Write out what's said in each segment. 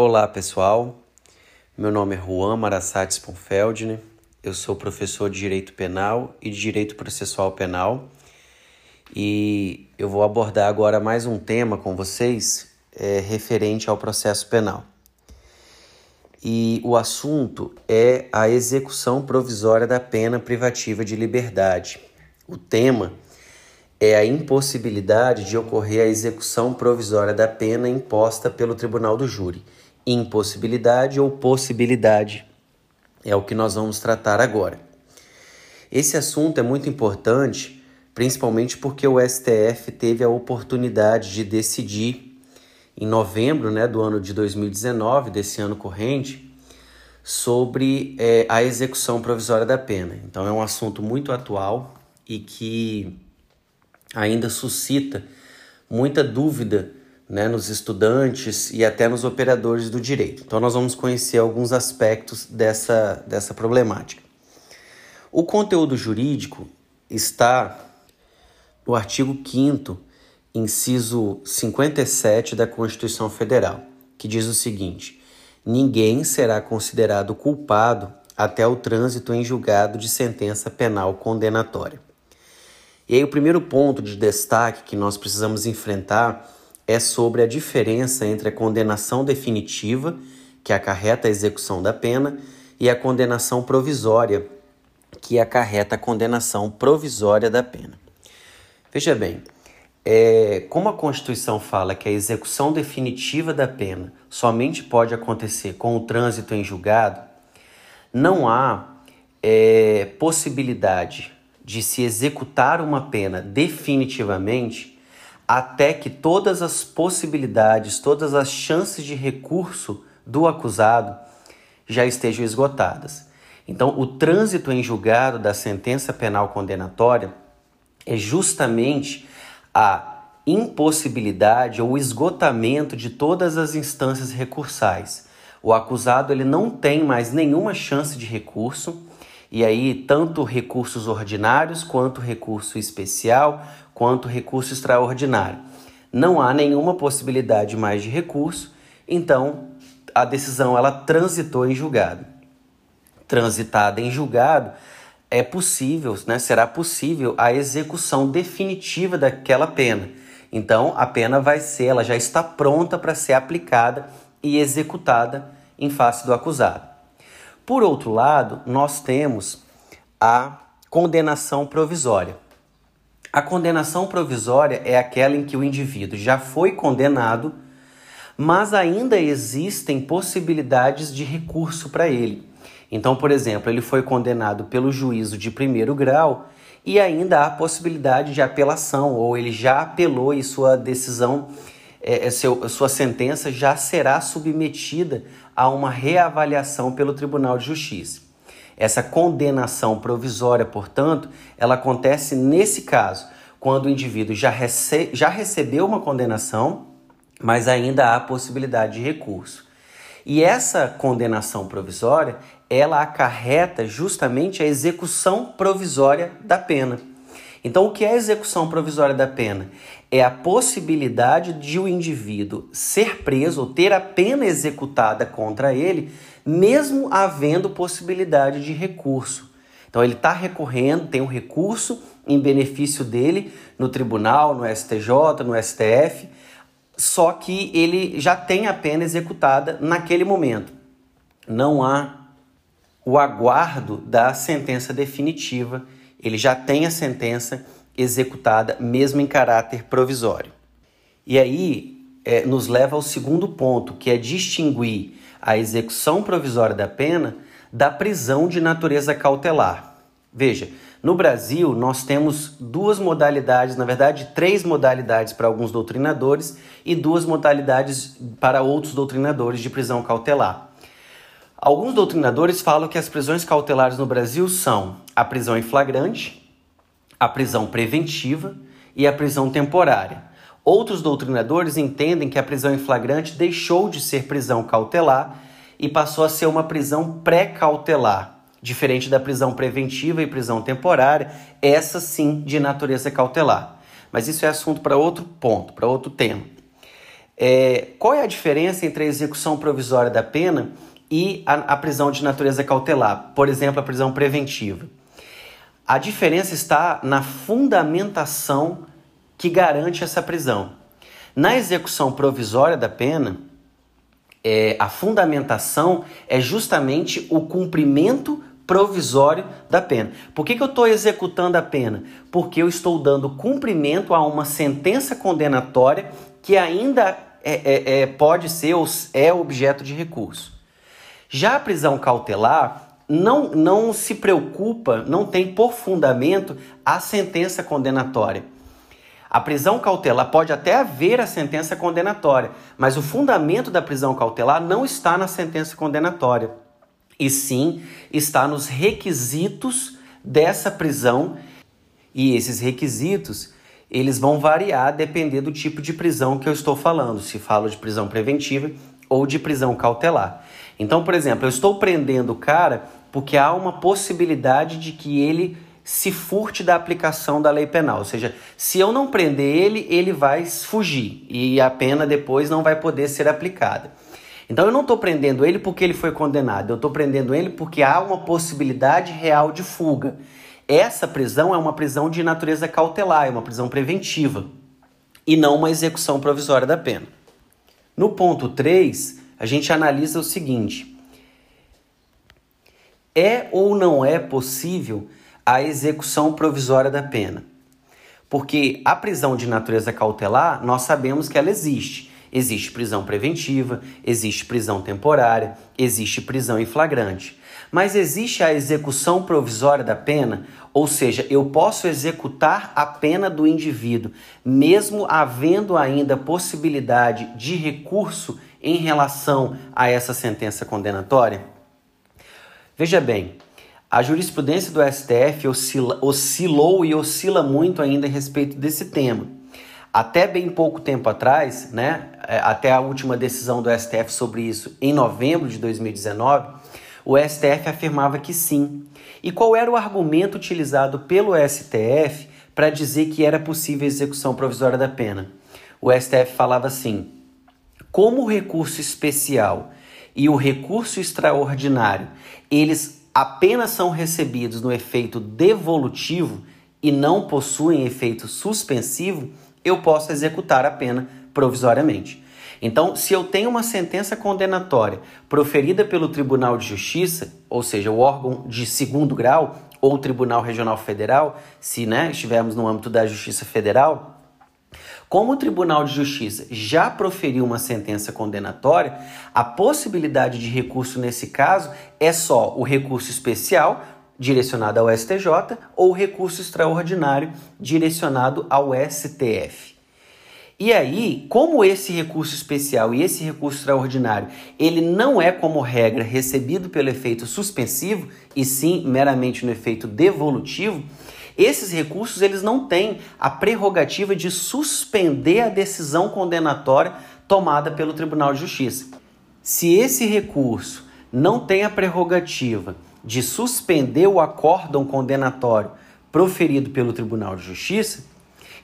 Olá pessoal, meu nome é Juan Marassates Sponfeldner, eu sou professor de Direito Penal e de Direito Processual Penal e eu vou abordar agora mais um tema com vocês é, referente ao processo penal. E o assunto é a execução provisória da pena privativa de liberdade. O tema é a impossibilidade de ocorrer a execução provisória da pena imposta pelo tribunal do júri impossibilidade ou possibilidade. É o que nós vamos tratar agora. Esse assunto é muito importante, principalmente porque o STF teve a oportunidade de decidir em novembro né, do ano de 2019, desse ano corrente, sobre é, a execução provisória da pena. Então é um assunto muito atual e que ainda suscita muita dúvida né, nos estudantes e até nos operadores do direito. Então, nós vamos conhecer alguns aspectos dessa, dessa problemática. O conteúdo jurídico está no artigo 5, inciso 57 da Constituição Federal, que diz o seguinte: ninguém será considerado culpado até o trânsito em julgado de sentença penal condenatória. E aí, o primeiro ponto de destaque que nós precisamos enfrentar é sobre a diferença entre a condenação definitiva, que acarreta a execução da pena, e a condenação provisória, que acarreta a condenação provisória da pena. Veja bem, é, como a Constituição fala que a execução definitiva da pena somente pode acontecer com o trânsito em julgado, não há é, possibilidade de se executar uma pena definitivamente até que todas as possibilidades, todas as chances de recurso do acusado já estejam esgotadas. Então, o trânsito em julgado da sentença penal condenatória é justamente a impossibilidade ou esgotamento de todas as instâncias recursais. O acusado ele não tem mais nenhuma chance de recurso, e aí tanto recursos ordinários quanto recurso especial, quanto recurso extraordinário. Não há nenhuma possibilidade mais de recurso, então a decisão ela transitou em julgado. Transitada em julgado, é possível, né, será possível a execução definitiva daquela pena. Então a pena vai ser, ela já está pronta para ser aplicada e executada em face do acusado. Por outro lado, nós temos a condenação provisória. A condenação provisória é aquela em que o indivíduo já foi condenado, mas ainda existem possibilidades de recurso para ele. Então, por exemplo, ele foi condenado pelo juízo de primeiro grau e ainda há possibilidade de apelação, ou ele já apelou e sua decisão, é, é seu, sua sentença já será submetida a uma reavaliação pelo Tribunal de Justiça. Essa condenação provisória, portanto, ela acontece nesse caso, quando o indivíduo já, rece já recebeu uma condenação, mas ainda há possibilidade de recurso. E essa condenação provisória, ela acarreta justamente a execução provisória da pena. Então, o que é a execução provisória da pena? É a possibilidade de o indivíduo ser preso ou ter a pena executada contra ele mesmo havendo possibilidade de recurso. Então ele está recorrendo, tem um recurso em benefício dele no tribunal, no STJ, no STF, só que ele já tem a pena executada naquele momento. Não há o aguardo da sentença definitiva, ele já tem a sentença executada, mesmo em caráter provisório. E aí é, nos leva ao segundo ponto, que é distinguir a execução provisória da pena da prisão de natureza cautelar. Veja, no Brasil nós temos duas modalidades, na verdade, três modalidades para alguns doutrinadores e duas modalidades para outros doutrinadores de prisão cautelar. Alguns doutrinadores falam que as prisões cautelares no Brasil são a prisão em flagrante, a prisão preventiva e a prisão temporária. Outros doutrinadores entendem que a prisão em flagrante deixou de ser prisão cautelar e passou a ser uma prisão pré-cautelar, diferente da prisão preventiva e prisão temporária, essa sim de natureza cautelar. Mas isso é assunto para outro ponto, para outro tema. É, qual é a diferença entre a execução provisória da pena e a, a prisão de natureza cautelar, por exemplo, a prisão preventiva? A diferença está na fundamentação que garante essa prisão. Na execução provisória da pena, é, a fundamentação é justamente o cumprimento provisório da pena. Por que, que eu estou executando a pena? Porque eu estou dando cumprimento a uma sentença condenatória que ainda é, é, é, pode ser ou é objeto de recurso. Já a prisão cautelar não, não se preocupa, não tem por fundamento a sentença condenatória. A prisão cautelar pode até haver a sentença condenatória, mas o fundamento da prisão cautelar não está na sentença condenatória, e sim está nos requisitos dessa prisão. E esses requisitos, eles vão variar depender do tipo de prisão que eu estou falando, se falo de prisão preventiva ou de prisão cautelar. Então, por exemplo, eu estou prendendo o cara porque há uma possibilidade de que ele se furte da aplicação da lei penal. Ou seja, se eu não prender ele, ele vai fugir e a pena depois não vai poder ser aplicada. Então eu não estou prendendo ele porque ele foi condenado, eu estou prendendo ele porque há uma possibilidade real de fuga. Essa prisão é uma prisão de natureza cautelar, é uma prisão preventiva e não uma execução provisória da pena. No ponto 3, a gente analisa o seguinte: é ou não é possível a execução provisória da pena? Porque a prisão de natureza cautelar, nós sabemos que ela existe. Existe prisão preventiva, existe prisão temporária, existe prisão em flagrante. Mas existe a execução provisória da pena, ou seja, eu posso executar a pena do indivíduo, mesmo havendo ainda possibilidade de recurso em relação a essa sentença condenatória? Veja bem, a jurisprudência do STF oscila, oscilou e oscila muito ainda a respeito desse tema. Até bem pouco tempo atrás, né, é, até a última decisão do STF sobre isso, em novembro de 2019, o STF afirmava que sim. E qual era o argumento utilizado pelo STF para dizer que era possível a execução provisória da pena? O STF falava assim: como o recurso especial e o recurso extraordinário, eles apenas são recebidos no efeito devolutivo e não possuem efeito suspensivo, eu posso executar a pena provisoriamente. Então, se eu tenho uma sentença condenatória proferida pelo Tribunal de Justiça, ou seja, o órgão de segundo grau, ou Tribunal Regional Federal, se né, estivermos no âmbito da Justiça Federal, como o Tribunal de Justiça já proferiu uma sentença condenatória, a possibilidade de recurso nesse caso é só o recurso especial direcionado ao STJ ou recurso extraordinário direcionado ao STF. E aí, como esse recurso especial e esse recurso extraordinário, ele não é como regra recebido pelo efeito suspensivo e sim meramente no efeito devolutivo, esses recursos eles não têm a prerrogativa de suspender a decisão condenatória tomada pelo Tribunal de Justiça. Se esse recurso não tem a prerrogativa de suspender o acórdão condenatório proferido pelo Tribunal de Justiça,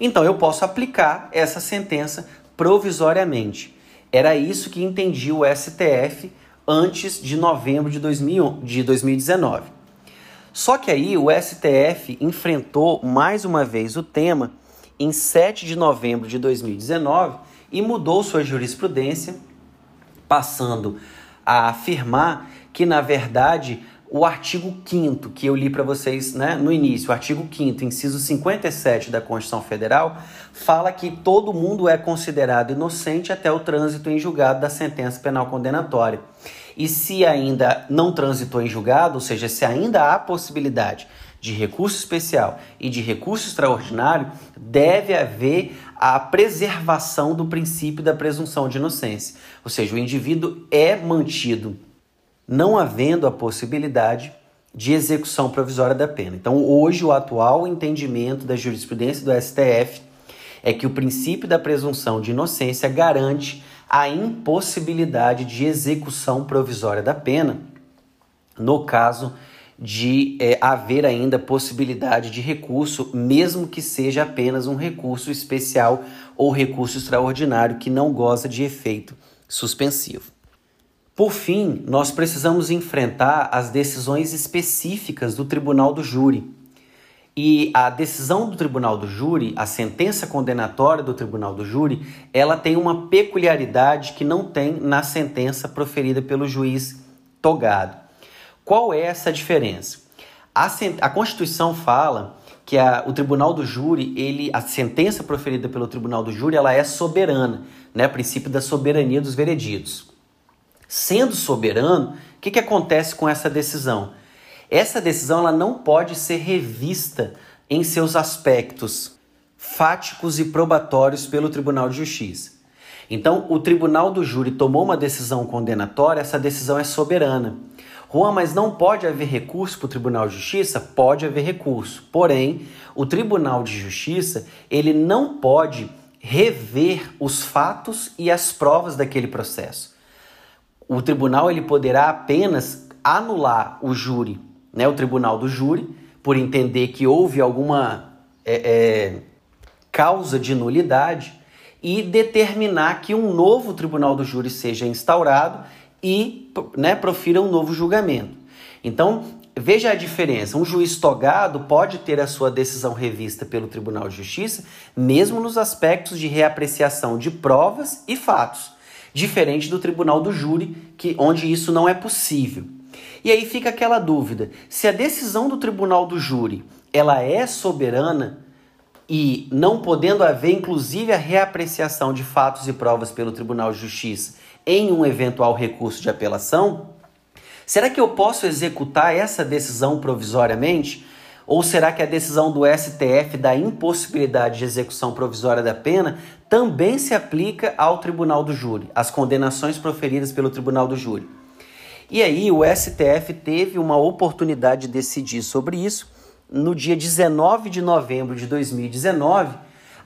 então eu posso aplicar essa sentença provisoriamente. Era isso que entendia o STF antes de novembro de, 2000, de 2019. Só que aí o STF enfrentou mais uma vez o tema em 7 de novembro de 2019 e mudou sua jurisprudência, passando a afirmar que, na verdade, o artigo 5 que eu li para vocês né, no início, o artigo 5 inciso 57 da Constituição Federal, fala que todo mundo é considerado inocente até o trânsito em julgado da sentença penal condenatória. E se ainda não transitou em julgado, ou seja, se ainda há possibilidade de recurso especial e de recurso extraordinário, deve haver a preservação do princípio da presunção de inocência. Ou seja, o indivíduo é mantido não havendo a possibilidade de execução provisória da pena. Então, hoje, o atual entendimento da jurisprudência do STF é que o princípio da presunção de inocência garante a impossibilidade de execução provisória da pena no caso de é, haver ainda possibilidade de recurso, mesmo que seja apenas um recurso especial ou recurso extraordinário que não goza de efeito suspensivo. Por fim, nós precisamos enfrentar as decisões específicas do tribunal do júri. E a decisão do tribunal do júri, a sentença condenatória do tribunal do júri, ela tem uma peculiaridade que não tem na sentença proferida pelo juiz togado. Qual é essa diferença? A, a Constituição fala que a, o tribunal do júri, ele, a sentença proferida pelo tribunal do júri, ela é soberana, né? princípio da soberania dos vereditos. Sendo soberano, o que, que acontece com essa decisão? Essa decisão ela não pode ser revista em seus aspectos fáticos e probatórios pelo Tribunal de Justiça. Então, o tribunal do júri tomou uma decisão condenatória, essa decisão é soberana. Juan, mas não pode haver recurso para o Tribunal de Justiça? Pode haver recurso. Porém, o Tribunal de Justiça ele não pode rever os fatos e as provas daquele processo. O tribunal ele poderá apenas anular o júri, né, o tribunal do júri, por entender que houve alguma é, é, causa de nulidade e determinar que um novo tribunal do júri seja instaurado e né, profira um novo julgamento. Então, veja a diferença. Um juiz togado pode ter a sua decisão revista pelo Tribunal de Justiça, mesmo nos aspectos de reapreciação de provas e fatos, diferente do Tribunal do Júri, que, onde isso não é possível. E aí fica aquela dúvida: se a decisão do Tribunal do Júri ela é soberana e não podendo haver inclusive a reapreciação de fatos e provas pelo Tribunal de Justiça em um eventual recurso de apelação, será que eu posso executar essa decisão provisoriamente? Ou será que a decisão do STF da impossibilidade de execução provisória da pena também se aplica ao tribunal do júri, às condenações proferidas pelo tribunal do júri? E aí o STF teve uma oportunidade de decidir sobre isso no dia 19 de novembro de 2019,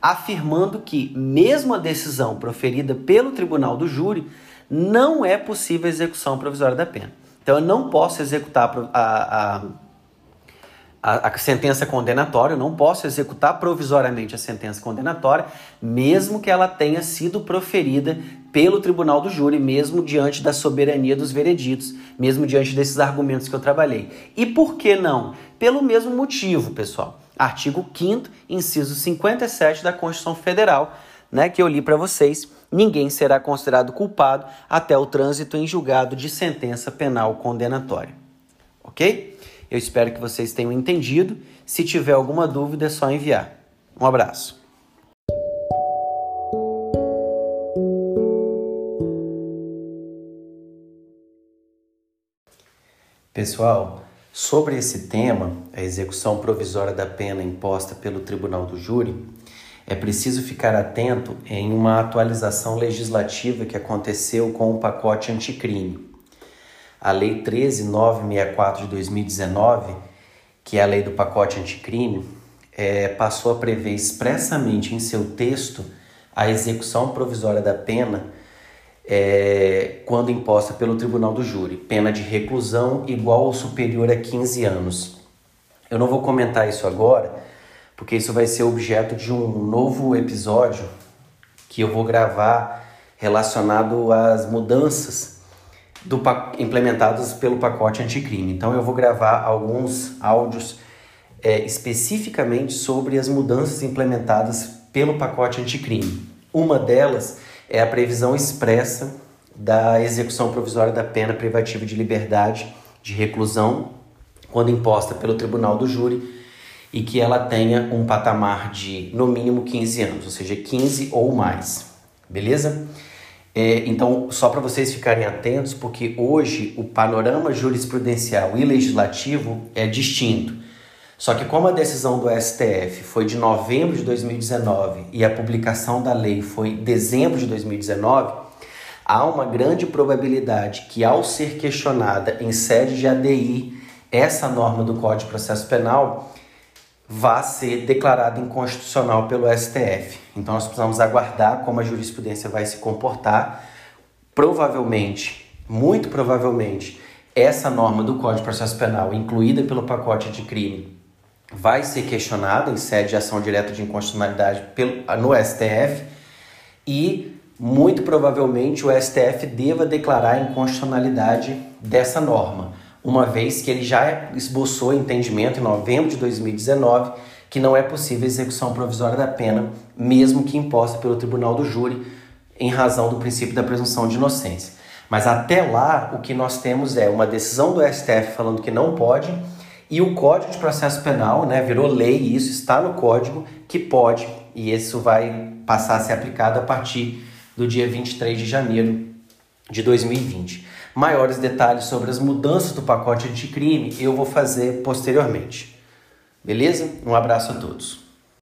afirmando que, mesmo a decisão proferida pelo tribunal do júri, não é possível a execução provisória da pena. Então eu não posso executar a, a, a, a, sentença condenatória, eu não posso executar provisoriamente a sentença condenatória, mesmo que ela tenha sido proferida pelo tribunal do júri, mesmo diante da soberania dos vereditos, mesmo diante desses argumentos que eu trabalhei. E por que não? Pelo mesmo motivo, pessoal. Artigo 5 inciso 57 da Constituição Federal, né, que eu li para vocês ninguém será considerado culpado até o trânsito em julgado de sentença penal condenatória. Ok? Eu espero que vocês tenham entendido. Se tiver alguma dúvida, é só enviar. Um abraço. Pessoal, sobre esse tema, a execução provisória da pena imposta pelo Tribunal do Júri, é preciso ficar atento em uma atualização legislativa que aconteceu com o pacote anticrime. A Lei 13964 de 2019, que é a lei do pacote anticrime, é, passou a prever expressamente em seu texto a execução provisória da pena é, quando imposta pelo Tribunal do Júri, pena de reclusão igual ou superior a 15 anos. Eu não vou comentar isso agora, porque isso vai ser objeto de um novo episódio que eu vou gravar relacionado às mudanças do, implementadas pelo pacote anticrime. Então eu vou gravar alguns áudios é, especificamente sobre as mudanças implementadas pelo pacote anticrime. Uma delas é a previsão expressa da execução provisória da pena privativa de liberdade de reclusão quando imposta pelo tribunal do júri e que ela tenha um patamar de no mínimo 15 anos, ou seja, 15 ou mais, beleza? É, então, só para vocês ficarem atentos, porque hoje o panorama jurisprudencial e legislativo é distinto. Só que, como a decisão do STF foi de novembro de 2019 e a publicação da lei foi dezembro de 2019, há uma grande probabilidade que, ao ser questionada em sede de ADI essa norma do Código de Processo Penal, vá ser declarado inconstitucional pelo STF. Então nós precisamos aguardar como a jurisprudência vai se comportar. Provavelmente, muito provavelmente, essa norma do Código de Processo Penal, incluída pelo pacote de crime, vai ser questionada em sede de ação direta de inconstitucionalidade pelo, no STF e muito provavelmente o STF deva declarar a inconstitucionalidade dessa norma, uma vez que ele já esboçou entendimento em novembro de 2019 que não é possível execução provisória da pena, mesmo que imposta pelo tribunal do júri, em razão do princípio da presunção de inocência. Mas até lá, o que nós temos é uma decisão do STF falando que não pode e o Código de Processo Penal, né, virou lei e isso está no código que pode, e isso vai passar a ser aplicado a partir do dia 23 de janeiro de 2020. Maiores detalhes sobre as mudanças do pacote de crime eu vou fazer posteriormente. Beleza? Um abraço a todos.